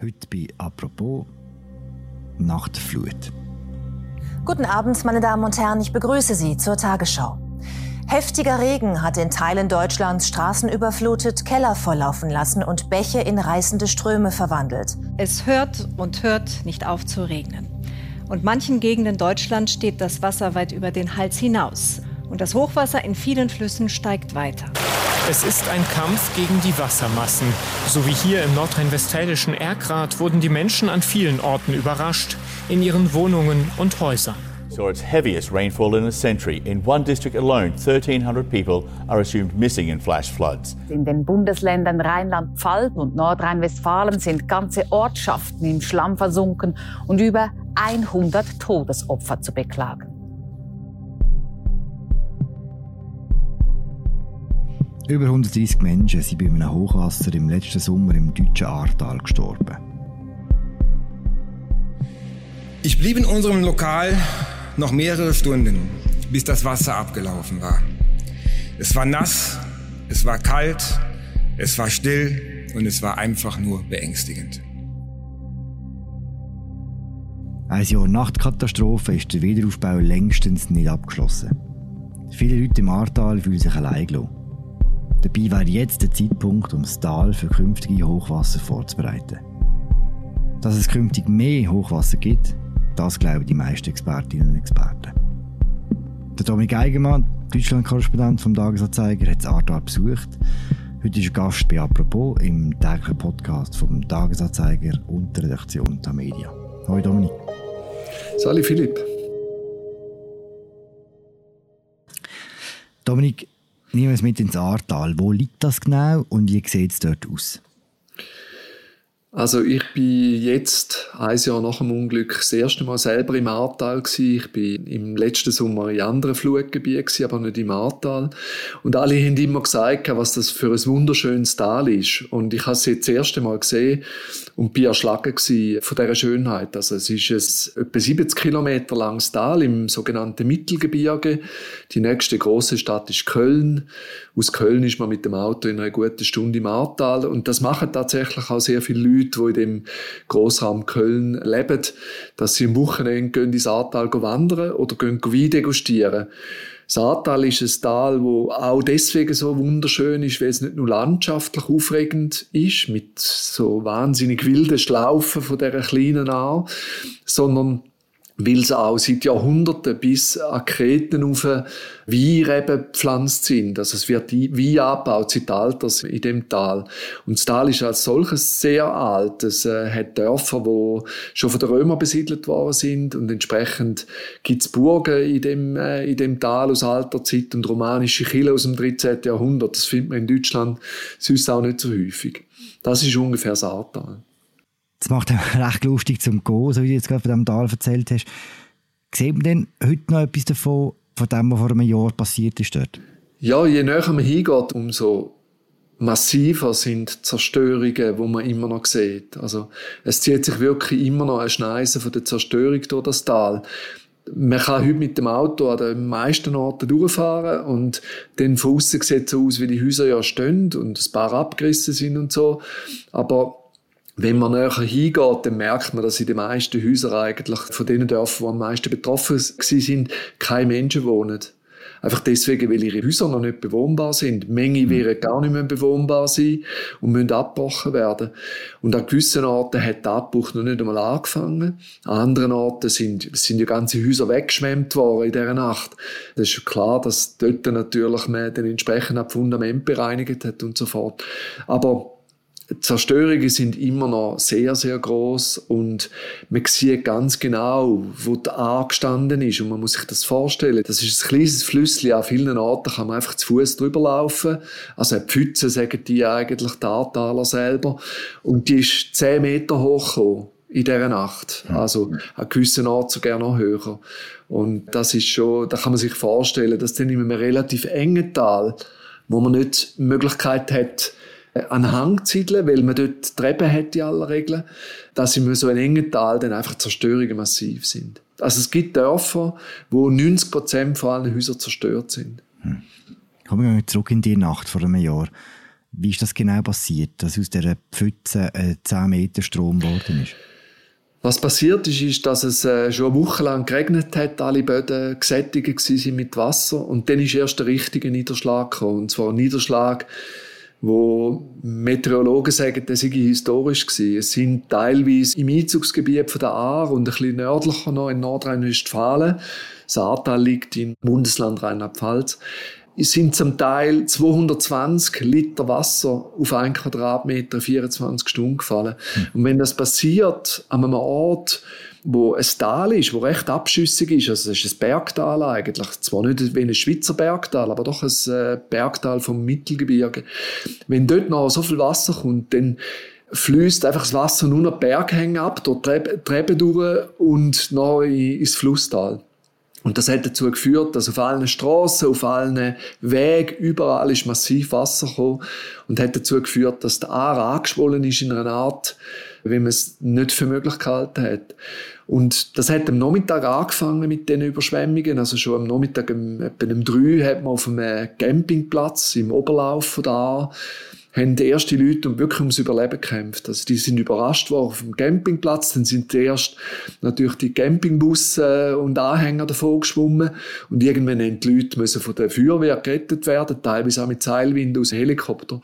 Heute bei Apropos Nachtflut. Guten Abend, meine Damen und Herren, ich begrüße Sie zur Tagesschau. Heftiger Regen hat in Teilen Deutschlands Straßen überflutet, Keller volllaufen lassen und Bäche in reißende Ströme verwandelt. Es hört und hört nicht auf zu regnen. Und manchen Gegenden Deutschlands steht das Wasser weit über den Hals hinaus. Und das Hochwasser in vielen Flüssen steigt weiter. Es ist ein Kampf gegen die Wassermassen. So wie hier im nordrhein-westfälischen Erkrath wurden die Menschen an vielen Orten überrascht, in ihren Wohnungen und Häusern. Saw its heaviest rainfall in a century. In one district alone, 1,300 people are assumed missing in flash floods. In den Bundesländern Rheinland-Pfalz und Nordrhein-Westfalen sind ganze Ortschaften im Schlamm versunken und über 100 Todesopfer zu beklagen. Über 130 Menschen sind bei einem Hochwasser im letzten Sommer im deutschen Ahrtal gestorben. Ich blieb in unserem Lokal noch mehrere Stunden, bis das Wasser abgelaufen war. Es war nass, es war kalt, es war still und es war einfach nur beängstigend. Ein Jahr nach der Katastrophe ist der Wiederaufbau längstens nicht abgeschlossen. Viele Leute im Ahrtal fühlen sich allein gelassen. Dabei wäre jetzt der Zeitpunkt, um das Tal für künftige Hochwasser vorzubereiten. Dass es künftig mehr Hochwasser gibt, das glauben die meisten Expertinnen und Experten. Der Dominik Eigenmann, Deutschland-Korrespondent vom Tagesanzeiger, hat das Ahrtal besucht. Heute ist er Gast bei «Apropos» im täglichen Podcast vom Tagesanzeiger und der Redaktion der Media. Hallo Dominik. Sali Philipp. Dominik, Nehmen wir es mit ins Ahrtal. Wo liegt das genau und wie sieht es dort aus? Also ich bin jetzt, ein Jahr nach dem Unglück, das erste Mal selber im Ahrtal. Ich bin im letzten Sommer in anderen Flutgebieten aber nicht im Ahrtal. Und alle haben immer gesagt, was das für ein wunderschönes Tal ist. Und ich habe es jetzt das erste Mal gesehen und bin erschlagen von dieser Schönheit. Also es ist ein etwa 70 Kilometer langes Tal im sogenannten Mittelgebirge. Die nächste große Stadt ist Köln. Aus Köln ist man mit dem Auto in einer guten Stunde im Ahrtal. Und das machen tatsächlich auch sehr viele Leute Leute, die in dem Grossraum Köln leben, dass sie am Wochenende gehen ins Ahrtal wandern oder gehen Wein degustieren. Das Ahrtal ist ein Tal, das auch deswegen so wunderschön ist, weil es nicht nur landschaftlich aufregend ist, mit so wahnsinnig wilden Schlaufen von dieser kleinen Aar, sondern weil sie auch seit Jahrhunderten bis an Kreten auf Weinreben gepflanzt sind. Also es wird Wein angebaut seit Alters in dem Tal. Und das Tal ist als solches sehr alt. Es äh, hat Dörfer, die schon von den Römern besiedelt worden sind und entsprechend gibt es Burgen in dem, äh, in dem Tal aus alter Zeit und romanische Kille aus dem 13. Jahrhundert. Das findet man in Deutschland sonst auch nicht so häufig. Das ist ungefähr das Ahrtal. Das macht recht lustig zum Gehen, so wie du jetzt gerade von diesem Tal erzählt hast. Sieht man denn heute noch etwas davon, von dem, was vor einem Jahr passiert ist dort? Ja, je näher man hingeht, umso massiver sind die Zerstörungen, die man immer noch sieht. Also, es zieht sich wirklich immer noch eine Schneise von der Zerstörung durch das Tal. Man kann heute mit dem Auto an den meisten Orten durchfahren und dann von außen sieht es so aus, wie die Häuser ja stehen und ein paar abgerissen sind und so. Aber wenn man näher hingeht, dann merkt man, dass in den meisten Häusern eigentlich von den Dörfern, die am meisten betroffen sind, keine Menschen wohnen. Einfach deswegen, weil ihre Häuser noch nicht bewohnbar sind. Menge mhm. werden gar nicht mehr bewohnbar sein und müssen abgebrochen werden. Und an gewissen Orten hat der Abbruch noch nicht einmal angefangen. An anderen Orten sind, sind ja ganze Häuser weggeschwemmt worden in dieser Nacht. Das ist klar, dass dort natürlich man den entsprechenden Fundament bereinigt hat und so fort. Aber Zerstörungen sind immer noch sehr, sehr groß und man sieht ganz genau, wo der A gestanden ist und man muss sich das vorstellen. Das ist ein kleines Flüsschen, an vielen Orten kann man einfach zu Fuß drüber laufen. Also eine Pfütze, sagen die eigentlich, die Ahrtaler selber. Und die ist zehn Meter hoch gekommen in dieser Nacht. Also an gewissen Orten sogar noch höher. Und das ist schon, da kann man sich vorstellen, dass dann in einem relativ engen Tal, wo man nicht die Möglichkeit hat, an Hang zu siedeln, weil man dort Treppen hat in aller Regel, dass in so einem engen Tal dann einfach Zerstörungen massiv sind. Also es gibt Dörfer, wo 90 Prozent von allen Häusern zerstört sind. Hm. Kommen wir zurück in die Nacht vor einem Jahr. Wie ist das genau passiert, dass aus dieser Pfütze ein 10 Meter Strom geworden ist? Was passiert ist, ist, dass es äh, schon eine Woche lang geregnet hat, alle Böden gesättigt sind mit Wasser und dann ist erst der richtige Niederschlag gekommen. Und zwar ein Niederschlag, wo Meteorologen sagen, das sei historisch gewesen. Es sind teilweise im Einzugsgebiet von der Aar und ein bisschen nördlicher noch in Nordrhein-Westfalen. Das Ahrtal liegt im Bundesland Rheinland-Pfalz es sind zum Teil 220 Liter Wasser auf einen Quadratmeter 24 Stunden gefallen. Mhm. Und wenn das passiert an einem Ort, wo ein Tal ist, wo recht abschüssig ist, also es ist ein Bergtal eigentlich, zwar nicht wie ein Schweizer Bergtal, aber doch ein äh, Bergtal vom Mittelgebirge. Wenn dort noch so viel Wasser kommt, dann fließt einfach das Wasser nur noch Berghänge ab, dort Treppe durch und noch ins Flusstal. Und das hat dazu geführt, dass auf allen Straßen, auf allen Wegen, überall ist massiv Wasser gekommen und hat dazu geführt, dass der Aar angeschwollen ist in einer Art, wie man es nicht für möglich gehalten hat. Und das hat am Nachmittag angefangen mit den Überschwemmungen. Also schon am Nachmittag, etwa um drei, hat man auf einem Campingplatz im Oberlauf von Aar haben die ersten Leute wirklich ums Überleben gekämpft. Also die sind überrascht worden auf dem Campingplatz, dann sind erst natürlich die Campingbusse und Anhänger davon geschwommen und irgendwann haben die Leute müssen von der Feuerwehr gerettet werden, teilweise auch mit Seilwind aus Helikopter.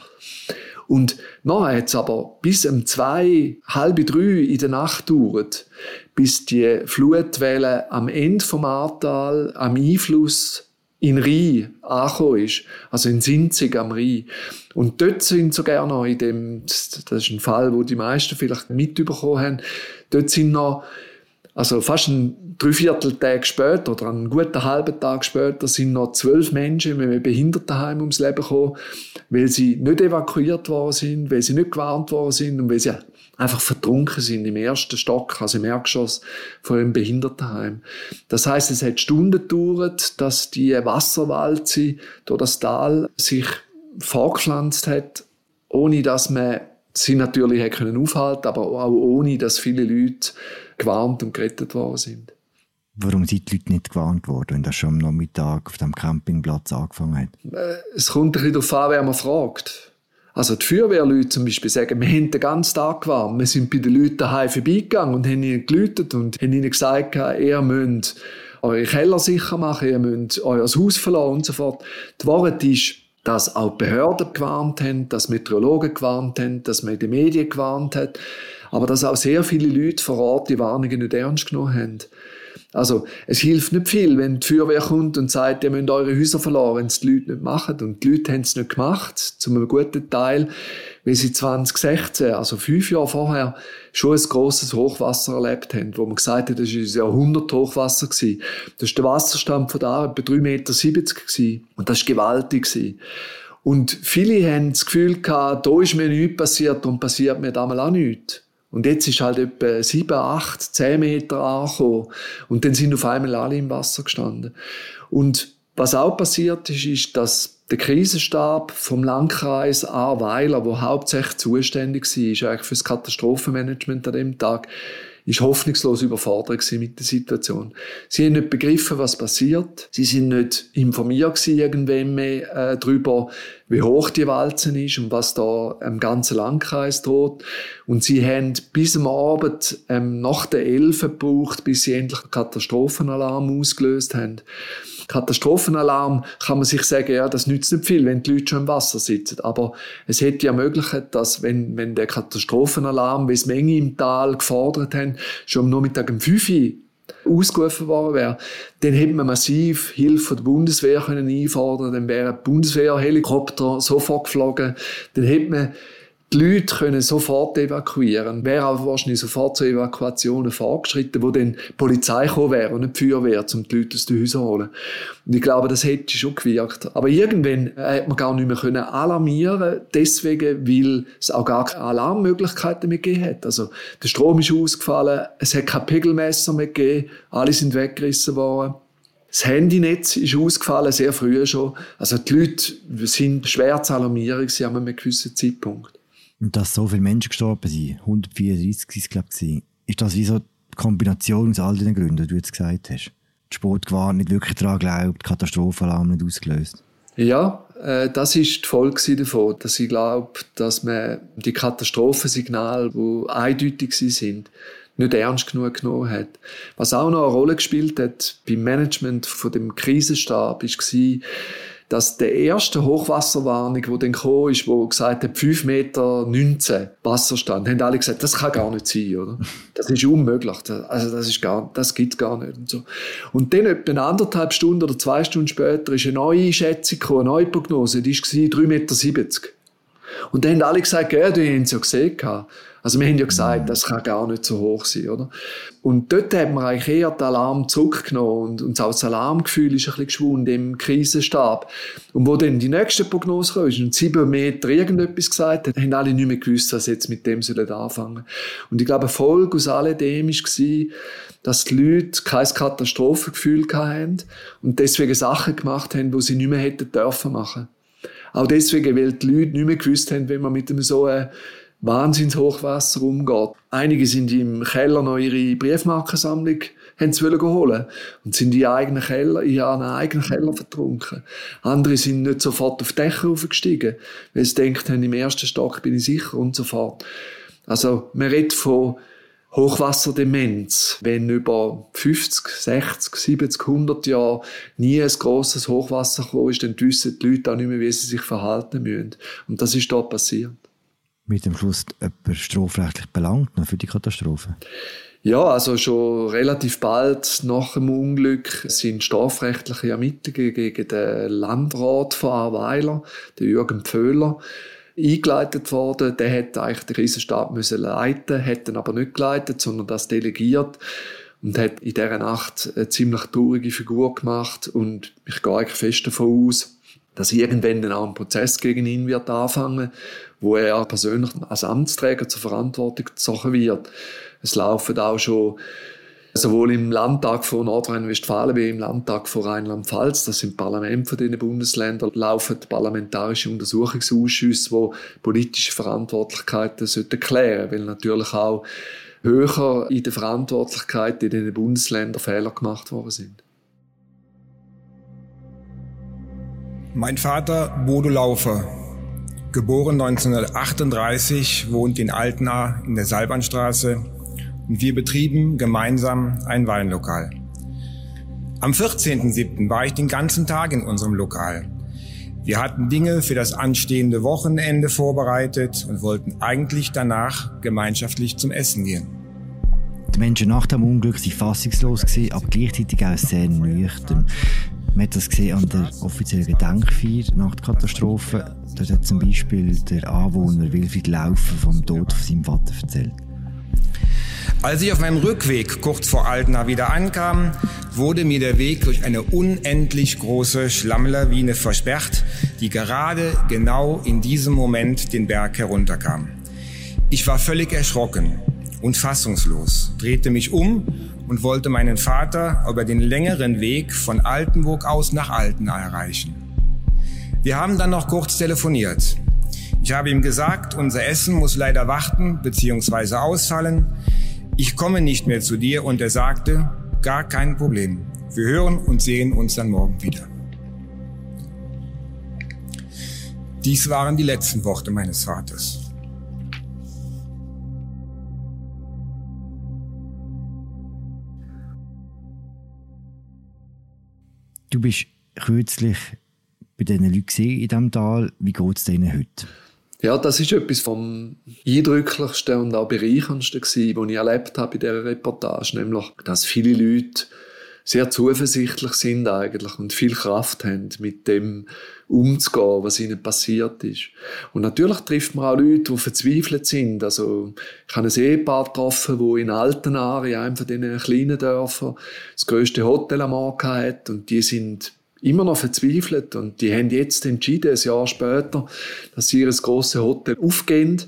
Und nachher hat es aber bis um zwei, halb drei in der Nacht gedauert, bis die Flutwelle am Ende vom Ahrtal am Einfluss in Rhein angekommen ist, also in Sinzig am Rhein. Und dort sind sogar noch in dem, das ist ein Fall, wo die meisten vielleicht mitbekommen haben, dort sind noch, also fast ein Dreivierteltag später oder einen guten halben Tag später sind noch zwölf Menschen in einem Behindertenheim ums Leben gekommen, weil sie nicht evakuiert worden sind, weil sie nicht gewarnt worden sind und weil sie einfach vertrunken sind im ersten Stock, also im Erdgeschoss von einem Behindertenheim. Das heißt, es hat Stunden gedauert, dass die Wasserwalze durch das Tal sich vorgepflanzt hat, ohne dass man sie natürlich hätte können aufhalten, aber auch ohne, dass viele Leute gewarnt und gerettet worden sind. Warum sind die Leute nicht gewarnt worden, wenn das schon am Nachmittag auf dem Campingplatz angefangen hat? Äh, es kommt ein bisschen darauf an, wer man fragt. Also die Feuerwehrleute zum Beispiel sagen, wir haben den ganzen Tag gewarnt. Wir sind bei den Leuten daheim vorbeigegangen und haben ihnen gelütet und haben ihnen gesagt, ihr müsst eure Keller sicher machen, ihr müsst euer Haus verlassen und so fort. Die Wahrheit ist, dass auch Behörden gewarnt haben, dass Meteorologen gewarnt haben, dass man in den Medien gewarnt hat, aber dass auch sehr viele Leute vor Ort die Warnungen nicht ernst genommen haben. Also, es hilft nicht viel, wenn die Feuerwehr kommt und sagt, ihr müsst eure Häuser verloren, wenn es die Leute nicht machen. Und die Leute haben es nicht gemacht, zu einem guten Teil, weil sie 2016, also fünf Jahre vorher, schon ein grosses Hochwasser erlebt haben, wo man gesagt hat, das war ein Jahrhundert-Hochwasser. Das war der Wasserstand von da etwa 3,70 Meter. Und das war gewaltig. Und viele haben das Gefühl gehabt, da ist mir nichts passiert und passiert mir damals auch nichts. Und jetzt ist halt etwa sieben, acht, zehn Meter angekommen. Und dann sind auf einmal alle im Wasser gestanden. Und was auch passiert ist, ist, dass der Krisenstab vom Landkreis Ahrweiler, wo hauptsächlich zuständig war, eigentlich für das Katastrophenmanagement an dem Tag, ist hoffnungslos überfordert mit der Situation. Sie haben nicht begriffen, was passiert. Sie sind nicht informiert irgendwann mehr äh, darüber, wie hoch die Walzen ist und was da im ganzen Landkreis droht. Und sie haben bis am Abend ähm, nach der Elfe gebraucht, bis sie endlich einen Katastrophenalarm ausgelöst haben. Katastrophenalarm kann man sich sagen, ja, das nützt nicht viel, wenn die Leute schon im Wasser sitzen. Aber es hätte ja ermöglicht, dass, wenn, wenn der Katastrophenalarm, wie es Menge im Tal gefordert haben, schon am Nachmittag um 5 Uhr ausgerufen worden wäre, dann hätte man massiv Hilfe der Bundeswehr können einfordern, dann wäre Bundeswehrhelikopter sofort geflogen, dann hätte man die Leute können sofort evakuieren. Wäre auch wahrscheinlich sofort zu Evakuationen vorgeschritten, wo dann die Polizei gekommen wäre und nicht die Feuerwehr, um die Leute aus den Häusern zu holen. Und ich glaube, das hätte schon gewirkt. Aber irgendwann hat man gar nicht mehr können alarmieren deswegen, weil es auch gar keine Alarmmöglichkeiten mehr gegeben hat. Also, der Strom ist ausgefallen, es hat kein Pegelmesser mehr gegeben, alle sind weggerissen worden. Das Handynetz ist ausgefallen, sehr früh schon. Also die Leute sind schwer zu alarmieren an einem gewissen Zeitpunkt. Und dass so viele Menschen gestorben sind, 134 ist glaube ich, ist das wie so die Kombination aus all den Gründen, die du jetzt gesagt hast. Die Sport war nicht wirklich daran glaubt, Katastrophenalarm nicht ausgelöst. Ja, äh, das ist die Folge davon, dass ich glaube, dass man die Katastrophensignale, die eindeutig sind, nicht ernst genug genommen hat. Was auch noch eine Rolle gespielt hat beim Management von dem Krisenstab, war, dass der erste Hochwasserwarnung, wo dann kam, ist, wo gesagt hat, 5 Meter 19 Wasserstand, haben alle gesagt, das kann gar nicht sein, oder? Das ist unmöglich. Also, das ist gar, das gibt's gar nicht und so. Und dann etwa anderthalb Stunden oder zwei Stunden später ist eine neue Schätzung gekommen, eine neue Prognose, die war 3,70 Meter. Und dann haben alle gesagt, ja, die haben es ja gesehen. Also wir haben ja gesagt, das kann gar nicht so hoch sein, oder? Und dort hat man eigentlich eher den Alarm zurückgenommen und, und auch das Alarmgefühl ist ein bisschen geschwunden im Krisenstab. Und wo dann die nächste Prognose kam, ist und sieben Meter irgendetwas gesagt hat, haben alle nicht mehr gewusst, was jetzt mit dem sollen anfangen. Und ich glaube, eine Folge aus alledem war, dass die Leute kein Katastrophengefühl hatten und deswegen Sachen gemacht haben, die sie nicht mehr hätten dürfen machen. Auch deswegen, weil die Leute nicht mehr gewusst haben, wenn man mit einem so einem Wahnsinnshochwasser umgeht. Einige sind im Keller noch ihre Briefmarkensammlung haben holen und sind in ihren eigenen Keller, in ihren eigenen Keller vertrunken. Andere sind nicht sofort auf Dächer aufgestiegen, weil sie denkt haben, im ersten Stock bin ich sicher und so fort. Also, man redet von Hochwasserdemenz. Wenn über 50, 60, 70, 100 Jahre nie ein grosses Hochwasser gekommen ist, dann wissen die Leute auch nicht mehr, wie sie sich verhalten müssen. Und das ist dort passiert mit dem Schluss jemand strafrechtlich belangt für die Katastrophe? Ja, also schon relativ bald nach dem Unglück sind strafrechtliche Ermittlungen gegen den Landrat von Ahrweiler, den Jürgen Pföhler, eingeleitet worden. Der hätte eigentlich den Krisenstab müssen leiten, hätte ihn aber nicht geleitet, sondern das delegiert und hat in dieser Nacht eine ziemlich traurige Figur gemacht und ich gehe eigentlich fest davon aus, dass irgendwann dann auch ein Prozess gegen ihn wird anfangen, wo er persönlich als Amtsträger zur Verantwortung gezogen wird. Es laufen auch schon sowohl im Landtag von Nordrhein-Westfalen wie im Landtag von Rheinland-Pfalz, das sind Parlamente von diesen Bundesländern, laufen parlamentarische Untersuchungsausschüsse, wo politische Verantwortlichkeiten sollten klären, weil natürlich auch höher in der Verantwortlichkeit in den Bundesländern Fehler gemacht worden sind. Mein Vater Bodo Laufer, geboren 1938, wohnt in Altena in der Salbernstraße und wir betrieben gemeinsam ein Weinlokal. Am 14.07. war ich den ganzen Tag in unserem Lokal. Wir hatten Dinge für das anstehende Wochenende vorbereitet und wollten eigentlich danach gemeinschaftlich zum Essen gehen. Die Menschen nach dem Unglück waren fassungslos, aber gleichzeitig auch sehr nüchtern. Man hat das gesehen an der offiziellen Gedenkfeier nach der Katastrophe. Dort hat zum Beispiel der Anwohner Wilfried Laufen vom Tod von seinem Vater erzählt. Als ich auf meinem Rückweg kurz vor Altena wieder ankam, wurde mir der Weg durch eine unendlich große Schlammlawine versperrt, die gerade genau in diesem Moment den Berg herunterkam. Ich war völlig erschrocken und fassungslos, drehte mich um und wollte meinen Vater über den längeren Weg von Altenburg aus nach Altena erreichen. Wir haben dann noch kurz telefoniert. Ich habe ihm gesagt, unser Essen muss leider warten bzw. ausfallen. Ich komme nicht mehr zu dir und er sagte, gar kein Problem. Wir hören und sehen uns dann morgen wieder. Dies waren die letzten Worte meines Vaters. Du bist kürzlich bei diesen Leuten in diesem Tal. Wie geht es denen heute? Ja, das ist etwas vom eindrücklichsten und auch bereicherndsten was ich erlebt habe in dieser Reportage. Nämlich, dass viele Leute sehr zuversichtlich sind eigentlich und viel Kraft haben, mit dem umzugehen, was ihnen passiert ist. Und natürlich trifft man auch Leute, die verzweifelt sind. Also, ich habe ein Ehepaar getroffen, wo in Altenari, einem von diesen kleinen Dörfern, das grösste Hotel am Morgen hat und die sind immer noch verzweifelt und die haben jetzt entschieden, ein Jahr später, dass sie ihr grosses Hotel aufgehen.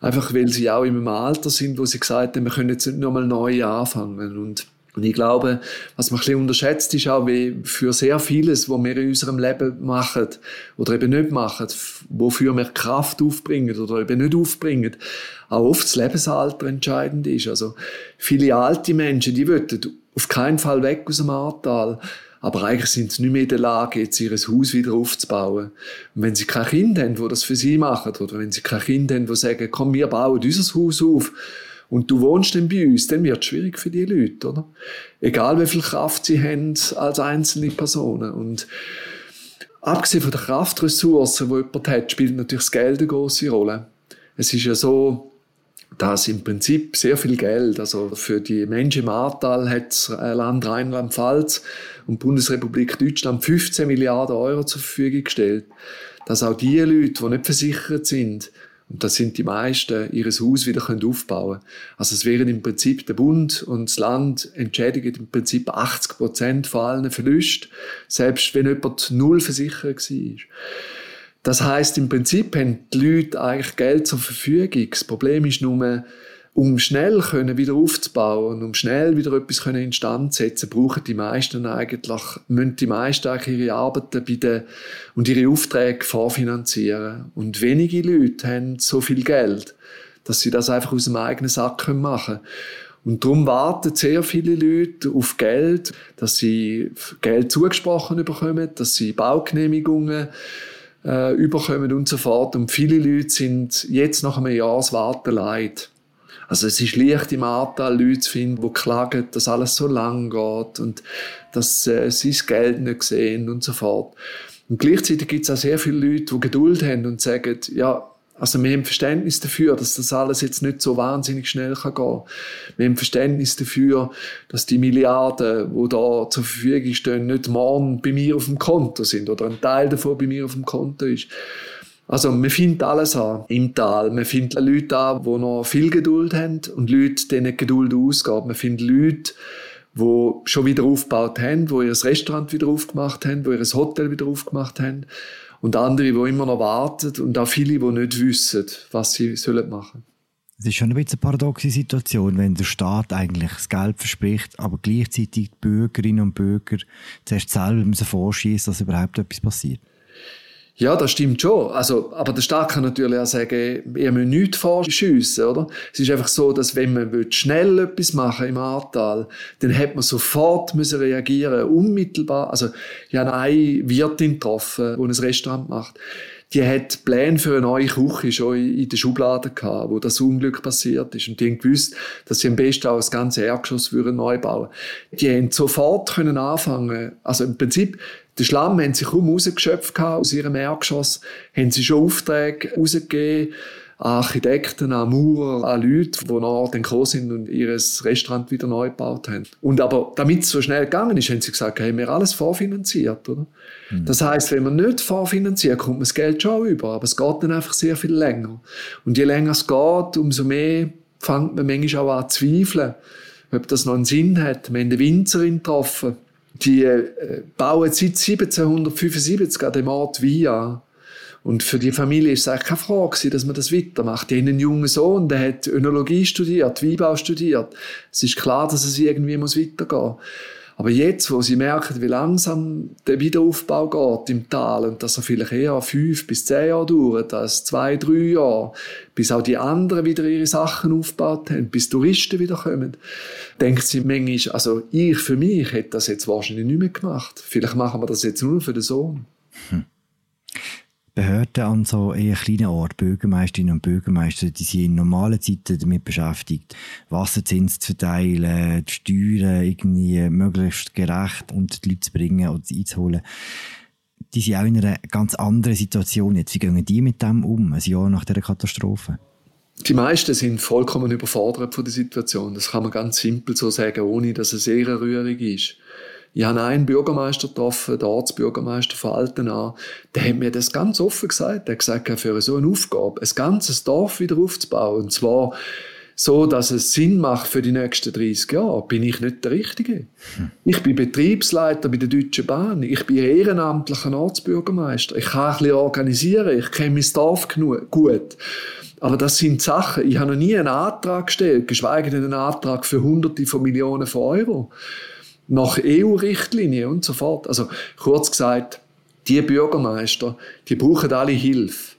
Einfach weil sie auch in einem Alter sind, wo sie gesagt haben, wir können jetzt nicht nochmal neu anfangen. Und und ich glaube, was man ein bisschen unterschätzt, ist auch, wie für sehr vieles, was wir in unserem Leben machen oder eben nicht machen, wofür wir Kraft aufbringen oder eben nicht aufbringen, auch oft das Lebensalter entscheidend ist. Also viele alte Menschen, die wollen auf keinen Fall weg aus dem Ahrtal. Aber eigentlich sind sie nicht mehr in der Lage, jetzt ihr Haus wieder aufzubauen. Und wenn sie kein Kind haben, wo das für sie machen, oder wenn sie kein Kind haben, wo sagen, komm, wir bauen unser Haus auf, und du wohnst dann bei uns, dann wird es schwierig für die Leute, oder? Egal wie viel Kraft sie haben als einzelne Personen. Und abgesehen von der Kraftressourcen, die jemand hat, spielt natürlich das Geld eine große Rolle. Es ist ja so, dass im Prinzip sehr viel Geld, also für die Menschen im Ahrtal hat das Land Rheinland-Pfalz und die Bundesrepublik Deutschland 15 Milliarden Euro zur Verfügung gestellt, dass auch die Leute, die nicht versichert sind, und das sind die meisten, ihres Haus wieder können aufbauen Also es wären im Prinzip der Bund und das Land entschädigen im Prinzip 80 Prozent von allen Verlusten, selbst wenn jemand null versichert war. Das heißt im Prinzip haben die Leute eigentlich Geld zur Verfügung. Das Problem ist nur, um schnell können wieder aufzubauen, um schnell wieder etwas können instand setzen, brauchen die meisten eigentlich, müssen die meisten eigentlich ihre Arbeiten bei den, und ihre Aufträge vorfinanzieren. Und wenige Leute haben so viel Geld, dass sie das einfach aus dem eigenen Sack machen können. Und darum warten sehr viele Leute auf Geld, dass sie Geld zugesprochen bekommen, dass sie Baugenehmigungen äh, überkommen und so fort. Und viele Leute sind jetzt nach einem Jahreswarten leid. Also es ist leicht im Anteil Leute zu finden, die klagen, dass alles so lang geht und dass äh, sie das Geld nicht sehen und so fort. Und gleichzeitig gibt es auch sehr viele Leute, die Geduld haben und sagen, ja, also wir haben Verständnis dafür, dass das alles jetzt nicht so wahnsinnig schnell kann gehen. Wir haben Verständnis dafür, dass die Milliarden, die da zur Verfügung stehen, nicht morgen bei mir auf dem Konto sind oder ein Teil davon bei mir auf dem Konto ist. Also man findet alles an im Tal. Man findet Leute an, die noch viel Geduld haben und Leute, denen Geduld ausgeht. Man findet Leute, die schon wieder aufgebaut haben, die ihr Restaurant wieder aufgemacht haben, die ihr Hotel wieder aufgemacht haben. Und andere, die immer noch warten und auch viele, die nicht wissen, was sie sollen machen es ist schon ein bisschen eine paradoxe Situation, wenn der Staat eigentlich das Geld verspricht, aber gleichzeitig die Bürgerinnen und Bürger zuerst selber müssen vorschießen, dass überhaupt etwas passiert. Ja, das stimmt schon. Also, aber der Staat kann natürlich auch sagen, ihr müsst nichts vorschiessen, oder? Es ist einfach so, dass wenn man schnell etwas machen im Ahrtal, dann hat man sofort müssen reagieren, unmittelbar. Also, ich habe eine Wirtin getroffen, die ein Restaurant macht. Die hat Pläne für eine neue Küche schon in der Schublade gehabt, wo das Unglück passiert ist. Und die haben gewusst, dass sie am besten auch das ganze Erdgeschoss neu bauen Die haben sofort können anfangen. Also im Prinzip, den Schlamm haben sie kaum rausgeschöpft aus ihrem Erdgeschoss, haben sie schon Aufträge rausgegeben an Architekten, an Maurer, an Leute, die nachher dann gekommen sind und ihr Restaurant wieder neu gebaut haben. Und aber damit es so schnell gegangen ist, haben sie gesagt, haben wir alles vorfinanziert, oder? Mhm. Das heißt, wenn man nicht vorfinanziert, kommt man das Geld schon über, aber es geht dann einfach sehr viel länger. Und je länger es geht, umso mehr fängt man manchmal auch an zu zweifeln, ob das noch einen Sinn hat. Wir haben eine Winzerin getroffen, die äh, bauen seit 1775 an dem Ort Via. Und für die Familie ist es eigentlich keine Frage, dass man das weitermacht. Die haben einen jungen Sohn, der hat Önologie studiert, Weinbau studiert. Es ist klar, dass es irgendwie muss weitergehen muss. Aber jetzt, wo sie merken, wie langsam der Wiederaufbau geht im Tal und dass er vielleicht eher fünf bis zehn Jahre dauert als zwei, drei Jahre, bis auch die anderen wieder ihre Sachen aufgebaut haben, bis Touristen wieder kommen, denkt sie manchmal, also ich für mich hätte das jetzt wahrscheinlich nicht mehr gemacht. Vielleicht machen wir das jetzt nur für den Sohn. Hm. Behörden an so eher kleinen Orten, Bürgermeisterinnen und Bürgermeister, die sind in normalen Zeiten damit beschäftigt, Wasserzins zu verteilen, die Steuern irgendwie möglichst gerecht unter die Leute zu bringen oder einzuholen. Die sind auch in einer ganz anderen Situation jetzt. Wie gehen die mit dem um, ein Jahr nach dieser Katastrophe? Die meisten sind vollkommen überfordert von der Situation. Das kann man ganz simpel so sagen, ohne dass es sehr rührig ist. Ich habe einen Bürgermeister getroffen, der Ortsbürgermeister von Altenau, der hat mir das ganz offen gesagt. Der hat gesagt, für so eine Aufgabe, ein ganzes Dorf wieder aufzubauen, und zwar so, dass es Sinn macht für die nächsten 30 Jahre, bin ich nicht der Richtige. Hm. Ich bin Betriebsleiter bei der Deutschen Bahn. Ich bin ehrenamtlicher Ortsbürgermeister. Ich kann ein bisschen organisieren. Ich kenne mein Dorf genug, gut. Aber das sind Sachen. Ich habe noch nie einen Antrag gestellt, geschweige denn einen Antrag für Hunderte von Millionen von Euro nach EU-Richtlinien und so fort. Also kurz gesagt, die Bürgermeister, die brauchen alle Hilfe.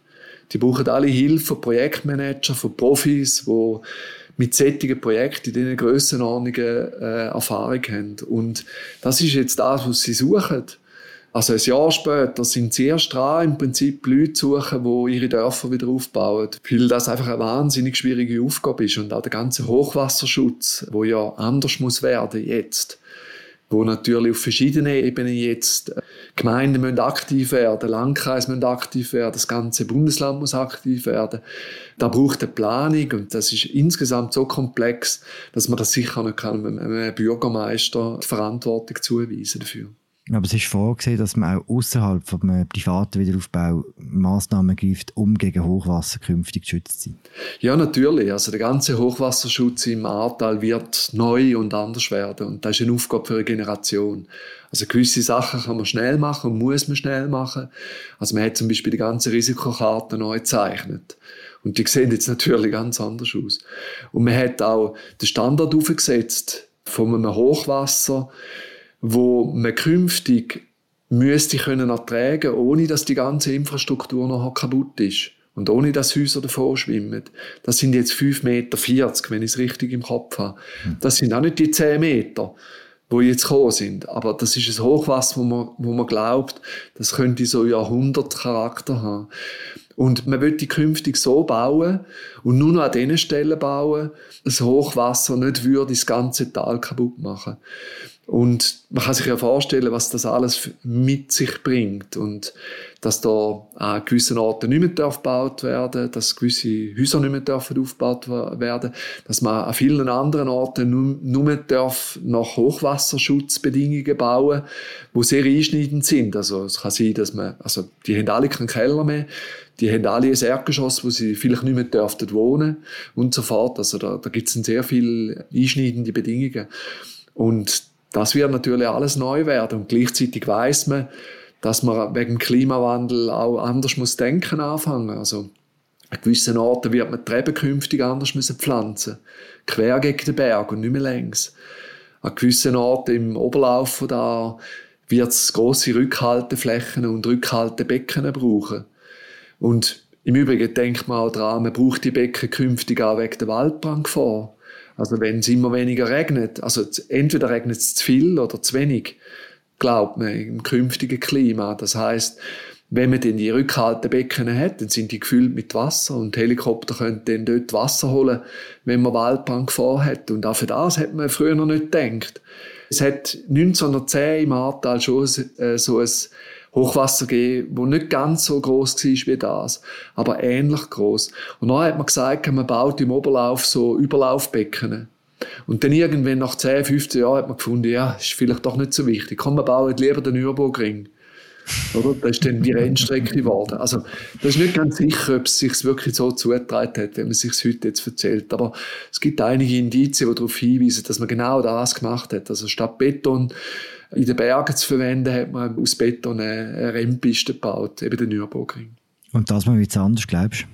Die brauchen alle Hilfe von Projektmanagern, von Profis, die mit solchen Projekten in diesen Grössenordnungen äh, Erfahrung haben. Und das ist jetzt das, was sie suchen. Also ein Jahr später sind sie erst dran, im Prinzip Leute zu suchen, die ihre Dörfer wieder aufbauen. Weil das einfach eine wahnsinnig schwierige Aufgabe ist. Und auch der ganze Hochwasserschutz, wo ja anders muss werden jetzt wo natürlich auf verschiedenen Ebenen jetzt äh, Gemeinden müssen aktiv werden, Landkreis müssen aktiv werden, das ganze Bundesland muss aktiv werden. Da braucht eine Planung und das ist insgesamt so komplex, dass man das sicher nicht kann einem Bürgermeister die Verantwortung zuweisen dafür. Aber es ist vorgesehen, dass man auch außerhalb vom privaten Wiederaufbau Massnahmen greift, um gegen Hochwasser künftig geschützt zu sein. Ja, natürlich. Also der ganze Hochwasserschutz im Ahrtal wird neu und anders werden. Und das ist eine Aufgabe für eine Generation. Also gewisse Sachen kann man schnell machen und muss man schnell machen. Also man hat zum Beispiel die ganze Risikokarte neu gezeichnet. Und die sehen jetzt natürlich ganz anders aus. Und man hat auch den Standard aufgesetzt von einem Hochwasser wo man künftig müsste können ertragen, ohne dass die ganze Infrastruktur noch kaputt ist. Und ohne dass Häuser davor schwimmen. Das sind jetzt 5,40 Meter, wenn ich es richtig im Kopf habe. Das sind auch nicht die 10 Meter, wo jetzt gekommen sind. Aber das ist ein Hochwasser, wo man, wo man glaubt, das könnte so Jahrhundertcharakter haben. Und man wird die künftig so bauen und nur noch an diesen Stellen bauen, dass Hochwasser nicht würde das ganze Tal kaputt machen. Und man kann sich ja vorstellen, was das alles mit sich bringt. Und dass da an gewissen Orten nicht mehr gebaut werden dass gewisse Häuser nicht mehr aufgebaut werden dass man an vielen anderen Orten nur, mehr darf nach Hochwasserschutzbedingungen bauen, die sehr einschneidend sind. Also es kann sein, dass man, also die haben alle keinen Keller mehr, die haben alle ein Erdgeschoss, wo sie vielleicht nicht mehr dürften wohnen und so fort. Also da, da gibt es sehr viele einschneidende Bedingungen. Und das wird natürlich alles neu werden und gleichzeitig weiß man, dass man wegen Klimawandel auch anders muss denken anfangen. Also an gewissen Orten wird man die Reben künftig anders müssen pflanzen, quer gegen den Berg und nicht mehr längs. An gewissen Orten im Oberlauf von da wird es grosse Rückhalteflächen und Rückhaltebecken brauchen. Und im Übrigen denkt man auch daran, man braucht die Becken künftig auch wegen der Waldbrandgefahr. Also wenn es immer weniger regnet, also entweder regnet es zu viel oder zu wenig, glaubt man im künftigen Klima. Das heißt, wenn man dann die Rückhaltebecken hat, dann sind die gefüllt mit Wasser und Helikopter können dann dort Wasser holen, wenn man Waldbrandgefahr hat. Und auch für das hat man früher noch nicht gedacht. Es hat 1910 im Ahrtal schon äh, so ein Hochwasser gegeben, wo nicht ganz so groß war wie das, aber ähnlich groß. Und dann hat man gesagt, man baut im Oberlauf so Überlaufbecken. Und dann irgendwann nach 10, 15 Jahren hat man gefunden, ja, ist vielleicht doch nicht so wichtig. Komm, wir bauen lieber den Nürburgring. Oder? Das ist dann die Rennstrecke geworden. Also, das ist nicht ganz sicher, ob es sich wirklich so zugetragen hat, wenn man es sich heute jetzt erzählt. Aber es gibt einige Indizien, die darauf hinweisen, dass man genau das gemacht hat. Also statt Beton in den Bergen zu verwenden, hat man aus Beton eine Rennpiste gebaut, eben den Nürburgring. Und das mal wird es anders, glaubst du?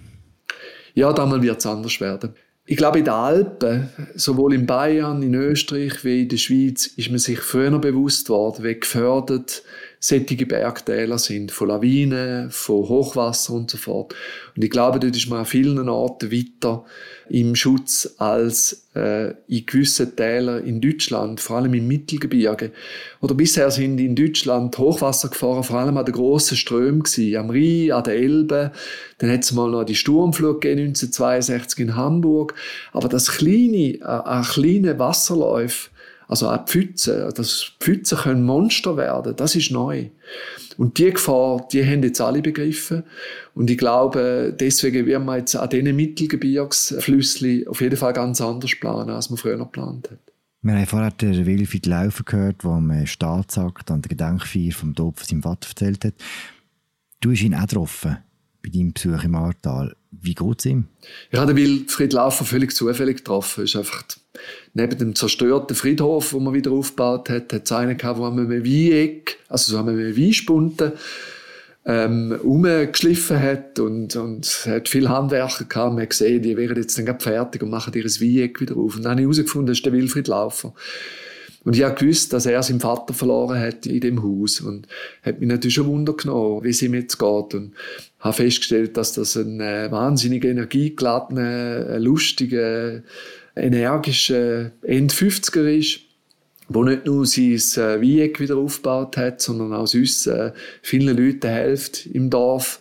Ja, damals wird es anders werden. Ich glaube, in den Alpen, sowohl in Bayern, in Österreich wie in der Schweiz, ist man sich früher bewusst worden, wie gefördert sättige Bergtäler sind, von Lawinen, von Hochwasser und so fort. Und ich glaube, dort ist man an vielen Orten weiter im Schutz als äh, in gewissen Tälern in Deutschland, vor allem im Mittelgebirge. Oder bisher sind in Deutschland Hochwassergefahren vor allem an den grossen Strömen am Rhein, an der Elbe. Dann hat es mal noch die Sturmflut gegeben, 1962 in Hamburg. Aber das kleine, äh, äh kleine Wasserläufe, also auch Pfützen, dass Pfützen können Monster werden, das ist neu. Und die Gefahr, die haben jetzt alle begriffen. Und ich glaube, deswegen wird man jetzt an diesen Mittelgebirgsflüssen auf jeden Fall ganz anders planen, als man früher geplant hat. Wir haben vorher den Wilfried Laufer gehört, der am Staatsakt an der Gedenkfeier vom Tod von seinem Vater erzählt hat. Du hast ihn auch getroffen bei deinem Besuch im Ahrtal. Wie geht es ihm? Ja, der Wilfried Laufer völlig zufällig getroffen. ist einfach neben dem zerstörten Friedhof, wo man wieder aufgebaut hat, hat es einen gehabt, wo man ein Weieck, also so haben wir eine Weinspunte, ähm, umgeschliffen hat und, und hat viele Handwerker gehabt. Man hat gesehen, die wären jetzt dann fertig und machen ihr Weieck wieder auf. Und dann habe ich herausgefunden, das ist der Wilfried Laufer. Und ich habe gewusst, dass er seinen Vater verloren hat in dem Haus und hat mich natürlich schon Wunder genommen, wie es ihm jetzt geht. Und habe festgestellt, dass das ein äh, wahnsinnig energiegeladener, lustiger, energischer End-50er ist, wo nicht nur sein äh, wieder aufgebaut hat, sondern auch uns äh, vielen Leuten hilft im Dorf,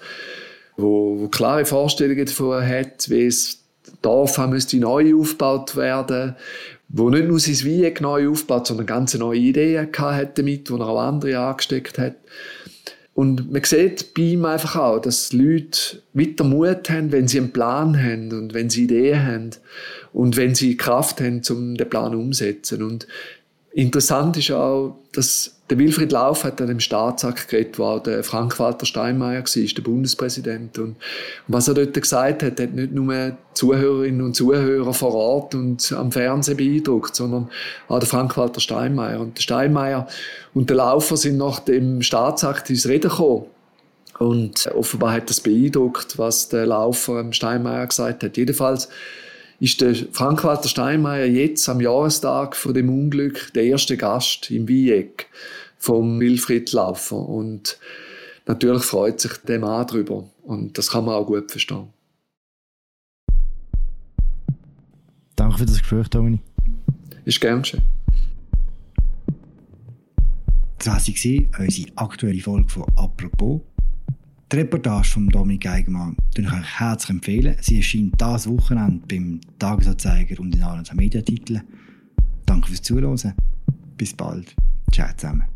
wo, wo klare Vorstellungen davon hat, wie es Dorf müsste neu aufgebaut werden, wo nicht nur sein Wieck neu aufbaut, sondern ganz neue Ideen hat damit, wo er auch andere angesteckt hat. Und man sieht bei ihm einfach auch, dass Leute weiter Mut haben, wenn sie einen Plan haben und wenn sie Ideen haben und wenn sie Kraft haben, um den Plan umzusetzen. Und interessant ist auch, dass der Wilfried Lauf hat an dem Staatsakt geredet, wo der Frank-Walter Steinmeier war, der Bundespräsident. Und was er dort gesagt hat, hat nicht nur Zuhörerinnen und Zuhörer vor Ort und am Fernsehen beeindruckt, sondern auch der Frank-Walter Steinmeier. Und der Steinmeier und der Laufer sind nach dem Staatsakt ins Reden gekommen. Und offenbar hat das beeindruckt, was der Laufer Steinmeier gesagt hat. Jedenfalls ist der Frank-Walter Steinmeier jetzt am Jahrestag von dem Unglück der erste Gast im Wieck vom Wilfried Laufer. Und natürlich freut sich der Mann darüber. Und das kann man auch gut verstehen. Danke für das Gespräch, Toni. Ist gern schön. Das war unsere aktuelle Folge von «Apropos». Die Reportage von Dominik Geigermann kann ich euch herzlich empfehlen. Sie erscheint dieses Wochenende beim Tagesanzeiger und in allen Mediatiteln. Danke fürs Zuhören. Bis bald. Ciao zusammen.